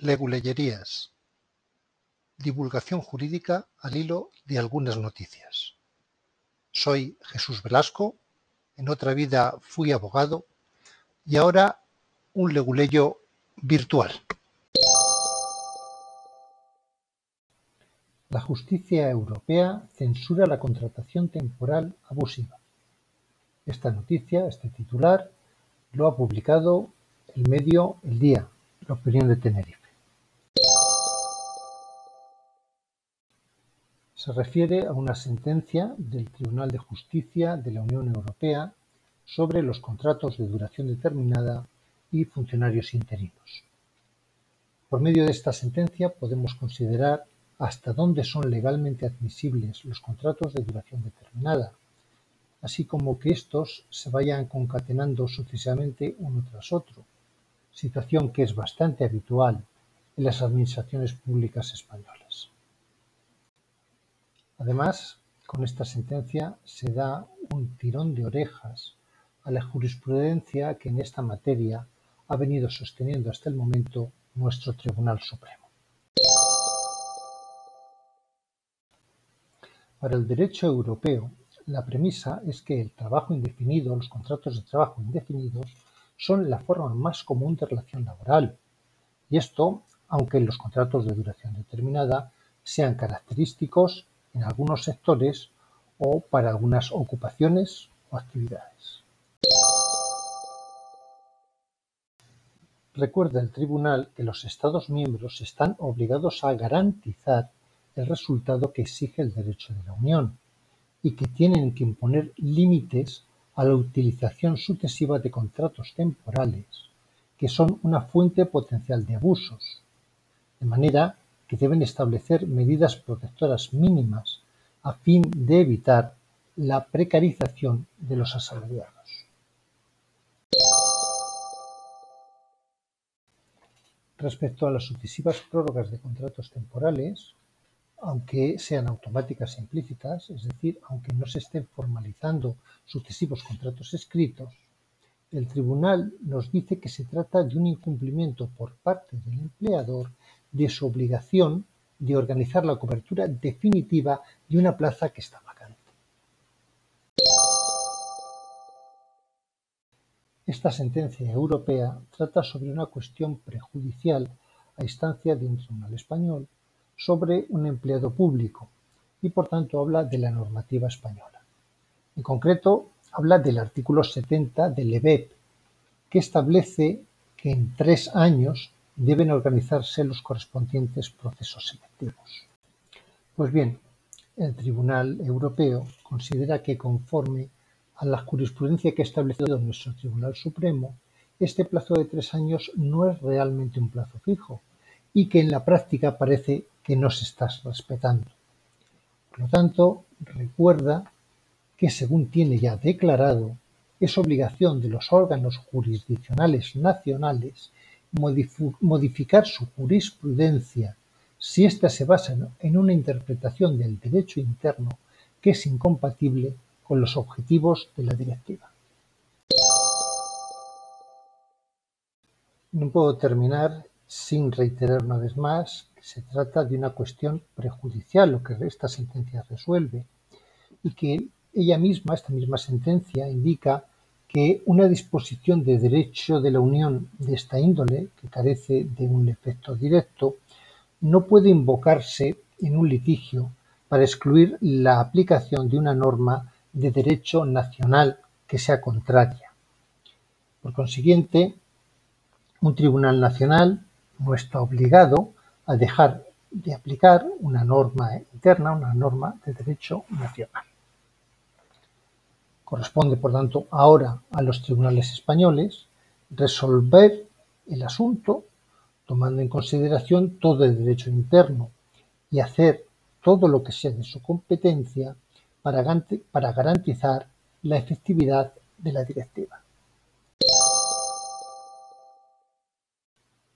Leguleyerías: Divulgación jurídica al hilo de algunas noticias. Soy Jesús Velasco, en otra vida fui abogado y ahora un leguleyo virtual. La justicia europea censura la contratación temporal abusiva. Esta noticia, este titular, lo ha publicado el medio El Día, la opinión de Tenerife. Se refiere a una sentencia del Tribunal de Justicia de la Unión Europea sobre los contratos de duración determinada y funcionarios interinos. Por medio de esta sentencia podemos considerar hasta dónde son legalmente admisibles los contratos de duración determinada, así como que estos se vayan concatenando sucesivamente uno tras otro, situación que es bastante habitual en las administraciones públicas españolas. Además, con esta sentencia se da un tirón de orejas a la jurisprudencia que en esta materia ha venido sosteniendo hasta el momento nuestro Tribunal Supremo. Para el derecho europeo, la premisa es que el trabajo indefinido, los contratos de trabajo indefinidos, son la forma más común de relación laboral. Y esto, aunque los contratos de duración determinada sean característicos en algunos sectores o para algunas ocupaciones o actividades. Recuerda el Tribunal que los Estados miembros están obligados a garantizar el resultado que exige el derecho de la Unión y que tienen que imponer límites a la utilización sucesiva de contratos temporales, que son una fuente potencial de abusos, de manera que deben establecer medidas protectoras mínimas a fin de evitar la precarización de los asalariados. Respecto a las sucesivas prórrogas de contratos temporales, aunque sean automáticas e implícitas, es decir, aunque no se estén formalizando sucesivos contratos escritos, el tribunal nos dice que se trata de un incumplimiento por parte del empleador de su obligación de organizar la cobertura definitiva de una plaza que está vacante. Esta sentencia europea trata sobre una cuestión prejudicial a instancia de un tribunal español sobre un empleado público y por tanto habla de la normativa española. En concreto, habla del artículo 70 del EBEP, que establece que en tres años deben organizarse los correspondientes procesos selectivos. Pues bien, el Tribunal Europeo considera que conforme a la jurisprudencia que ha establecido nuestro Tribunal Supremo, este plazo de tres años no es realmente un plazo fijo y que en la práctica parece que no se está respetando. Por lo tanto, recuerda que según tiene ya declarado, es obligación de los órganos jurisdiccionales nacionales modificar su jurisprudencia si ésta se basa en una interpretación del derecho interno que es incompatible con los objetivos de la directiva. No puedo terminar sin reiterar una vez más que se trata de una cuestión prejudicial lo que esta sentencia resuelve y que ella misma, esta misma sentencia, indica que una disposición de derecho de la Unión de esta índole, que carece de un efecto directo, no puede invocarse en un litigio para excluir la aplicación de una norma de derecho nacional que sea contraria. Por consiguiente, un tribunal nacional no está obligado a dejar de aplicar una norma interna, una norma de derecho nacional. Corresponde, por tanto, ahora a los tribunales españoles resolver el asunto tomando en consideración todo el derecho interno y hacer todo lo que sea de su competencia para, garantizar la efectividad de la directiva.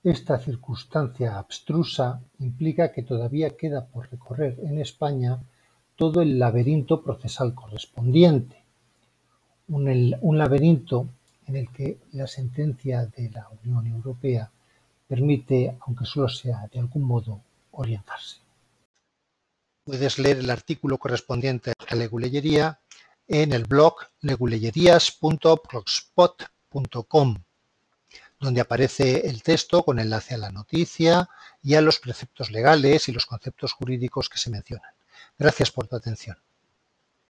Esta circunstancia abstrusa implica que todavía queda por recorrer en España todo el laberinto procesal correspondiente, un, laberinto en el que la sentencia de la Unión Europea permite, aunque solo sea de algún modo, orientarse. Puedes leer el artículo correspondiente a leguleyería en el blog leguleyerías.blogspot.com, donde aparece el texto con enlace a la noticia y a los preceptos legales y los conceptos jurídicos que se mencionan. Gracias por tu atención.